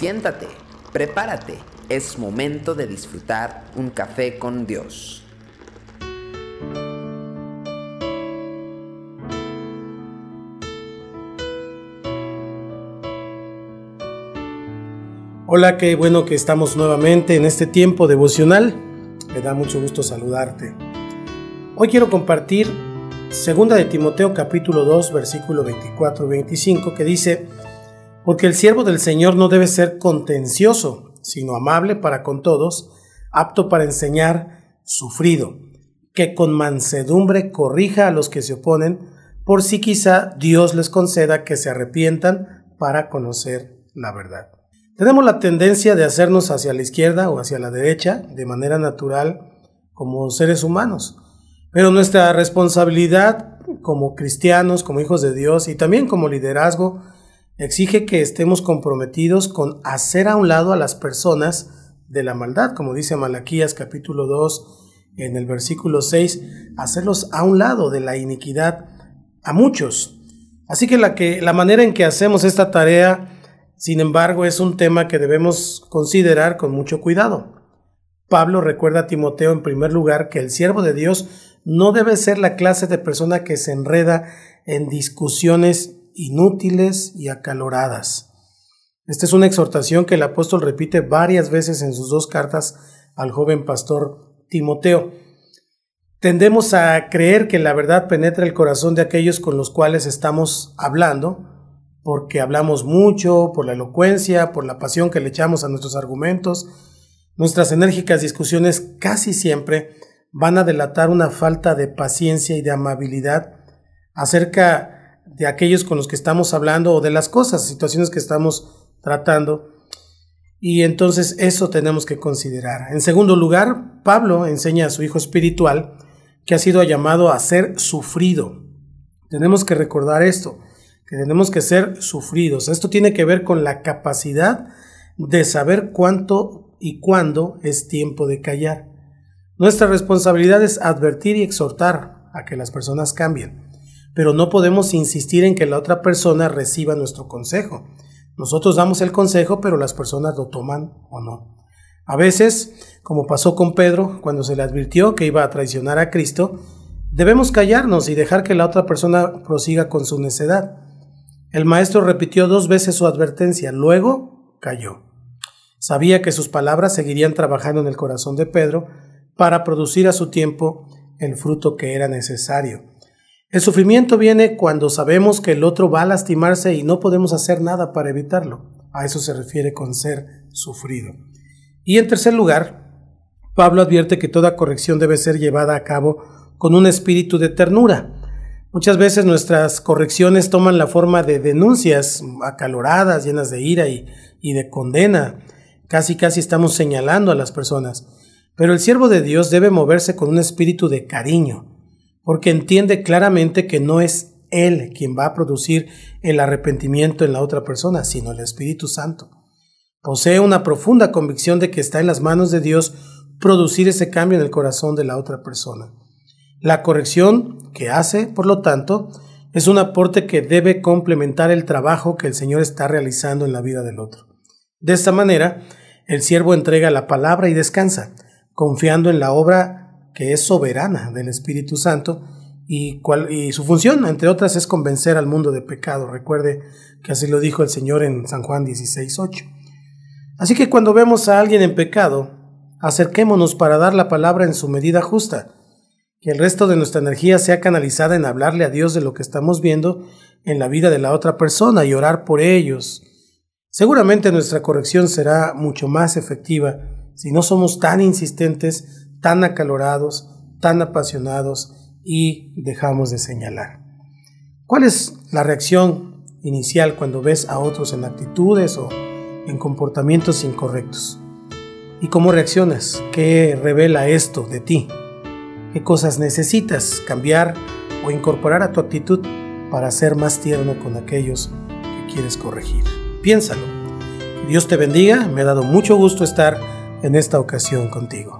Siéntate, prepárate, es momento de disfrutar un café con Dios. Hola, qué bueno que estamos nuevamente en este tiempo devocional. Me da mucho gusto saludarte. Hoy quiero compartir segunda de Timoteo capítulo 2 versículo 24 y 25 que dice, porque el siervo del Señor no debe ser contencioso, sino amable para con todos, apto para enseñar, sufrido, que con mansedumbre corrija a los que se oponen, por si quizá Dios les conceda que se arrepientan para conocer la verdad. Tenemos la tendencia de hacernos hacia la izquierda o hacia la derecha de manera natural como seres humanos, pero nuestra responsabilidad como cristianos, como hijos de Dios y también como liderazgo exige que estemos comprometidos con hacer a un lado a las personas de la maldad, como dice Malaquías capítulo 2 en el versículo 6, hacerlos a un lado de la iniquidad a muchos. Así que la, que la manera en que hacemos esta tarea, sin embargo, es un tema que debemos considerar con mucho cuidado. Pablo recuerda a Timoteo en primer lugar que el siervo de Dios no debe ser la clase de persona que se enreda en discusiones inútiles y acaloradas. Esta es una exhortación que el apóstol repite varias veces en sus dos cartas al joven pastor Timoteo. Tendemos a creer que la verdad penetra el corazón de aquellos con los cuales estamos hablando, porque hablamos mucho, por la elocuencia, por la pasión que le echamos a nuestros argumentos. Nuestras enérgicas discusiones casi siempre van a delatar una falta de paciencia y de amabilidad acerca de aquellos con los que estamos hablando o de las cosas, situaciones que estamos tratando. Y entonces eso tenemos que considerar. En segundo lugar, Pablo enseña a su hijo espiritual que ha sido llamado a ser sufrido. Tenemos que recordar esto, que tenemos que ser sufridos. Esto tiene que ver con la capacidad de saber cuánto y cuándo es tiempo de callar. Nuestra responsabilidad es advertir y exhortar a que las personas cambien pero no podemos insistir en que la otra persona reciba nuestro consejo. Nosotros damos el consejo, pero las personas lo toman o no. A veces, como pasó con Pedro cuando se le advirtió que iba a traicionar a Cristo, debemos callarnos y dejar que la otra persona prosiga con su necedad. El maestro repitió dos veces su advertencia, luego cayó. Sabía que sus palabras seguirían trabajando en el corazón de Pedro para producir a su tiempo el fruto que era necesario. El sufrimiento viene cuando sabemos que el otro va a lastimarse y no podemos hacer nada para evitarlo. A eso se refiere con ser sufrido. Y en tercer lugar, Pablo advierte que toda corrección debe ser llevada a cabo con un espíritu de ternura. Muchas veces nuestras correcciones toman la forma de denuncias acaloradas, llenas de ira y, de condena. Casi casi estamos señalando a las personas. Pero el siervo de Dios debe moverse con un espíritu de cariño, porque entiende claramente que no es Él quien va a producir el arrepentimiento en la otra persona, sino el Espíritu Santo. Posee una profunda convicción de que está en las manos de Dios producir ese cambio en el corazón de la otra persona. La corrección que hace, por lo tanto, es un aporte que debe complementar el trabajo que el Señor está realizando en la vida del otro. De esta manera, el siervo entrega la palabra y descansa, confiando en la obra que es soberana del Espíritu Santo y, y su función, entre otras, es convencer al mundo de pecado. Recuerde que así lo dijo el Señor en San Juan 16.8. Así que cuando vemos a alguien en pecado, acerquémonos para dar la palabra en su medida justa, que el resto de nuestra energía sea canalizada en hablarle a Dios de lo que estamos viendo en la vida de la otra persona y orar por ellos. Seguramente nuestra corrección será mucho más efectiva si no somos tan insistentes tan acalorados, tan apasionados y dejamos de señalar. ¿Cuál es la reacción inicial cuando ves a otros en actitudes o en comportamientos incorrectos? ¿Y cómo reaccionas? ¿Qué revela esto de ti? ¿Qué cosas necesitas cambiar o incorporar a tu actitud para ser más tierno con aquellos que quieres corregir? Piénsalo. Dios te bendiga, me ha dado mucho gusto estar en esta ocasión contigo.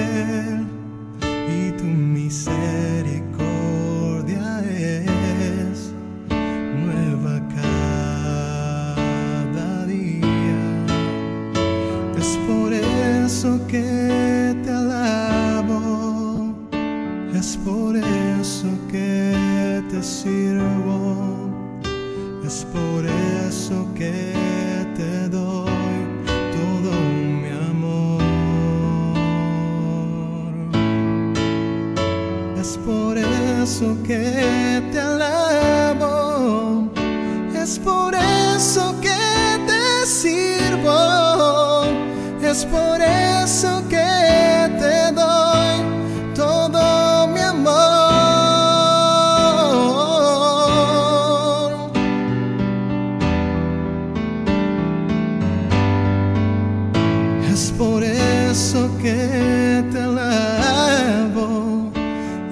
misericordia es nueva cada día. Es por eso que te alabo, es por eso que te sirvo, es por eso que beso que te